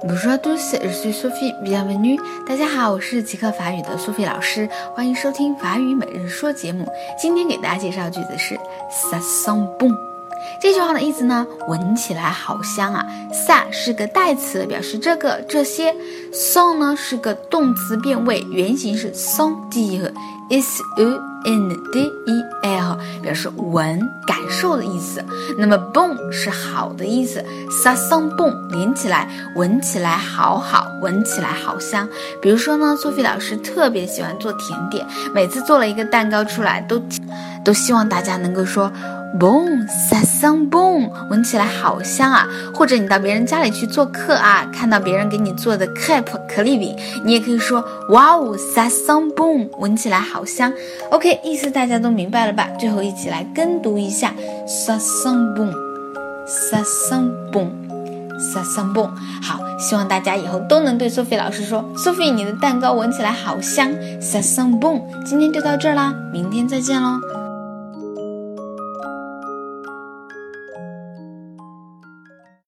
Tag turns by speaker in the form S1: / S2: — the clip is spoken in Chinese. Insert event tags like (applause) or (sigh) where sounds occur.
S1: tous，je suis Sophie，bienvenue。大家好，我是极客法语的苏菲老师，欢迎收听法语每日说节目。今天给大家介绍句子是 ça sent bon。这句话的意思呢，闻起来好香啊。ça 是个代词，表示这个这些。sent 呢是个动词变位，原型是 sentir，s e。N d e l 表示闻感受的意思，那么 bon 是好的意思，ça sent bon 连起来闻起来好好，闻起来好香。比如说呢，苏菲老师特别喜欢做甜点，每次做了一个蛋糕出来，都 (tsk) 都希望大家能够说。Bon, ça sent bon，闻起来好香啊！或者你到别人家里去做客啊，看到别人给你做的 crepe 可丽饼，你也可以说哇哦，ça sent bon，闻起来好香。OK，意思大家都明白了吧？最后一起来跟读一下，sa s a m b o n s a s a m b o n s a s a m b o n。好，希望大家以后都能对 Sophie 老师说，Sophie，你的蛋糕闻起来好香，sa s a m b o n。今天就到这儿啦，明天再见喽。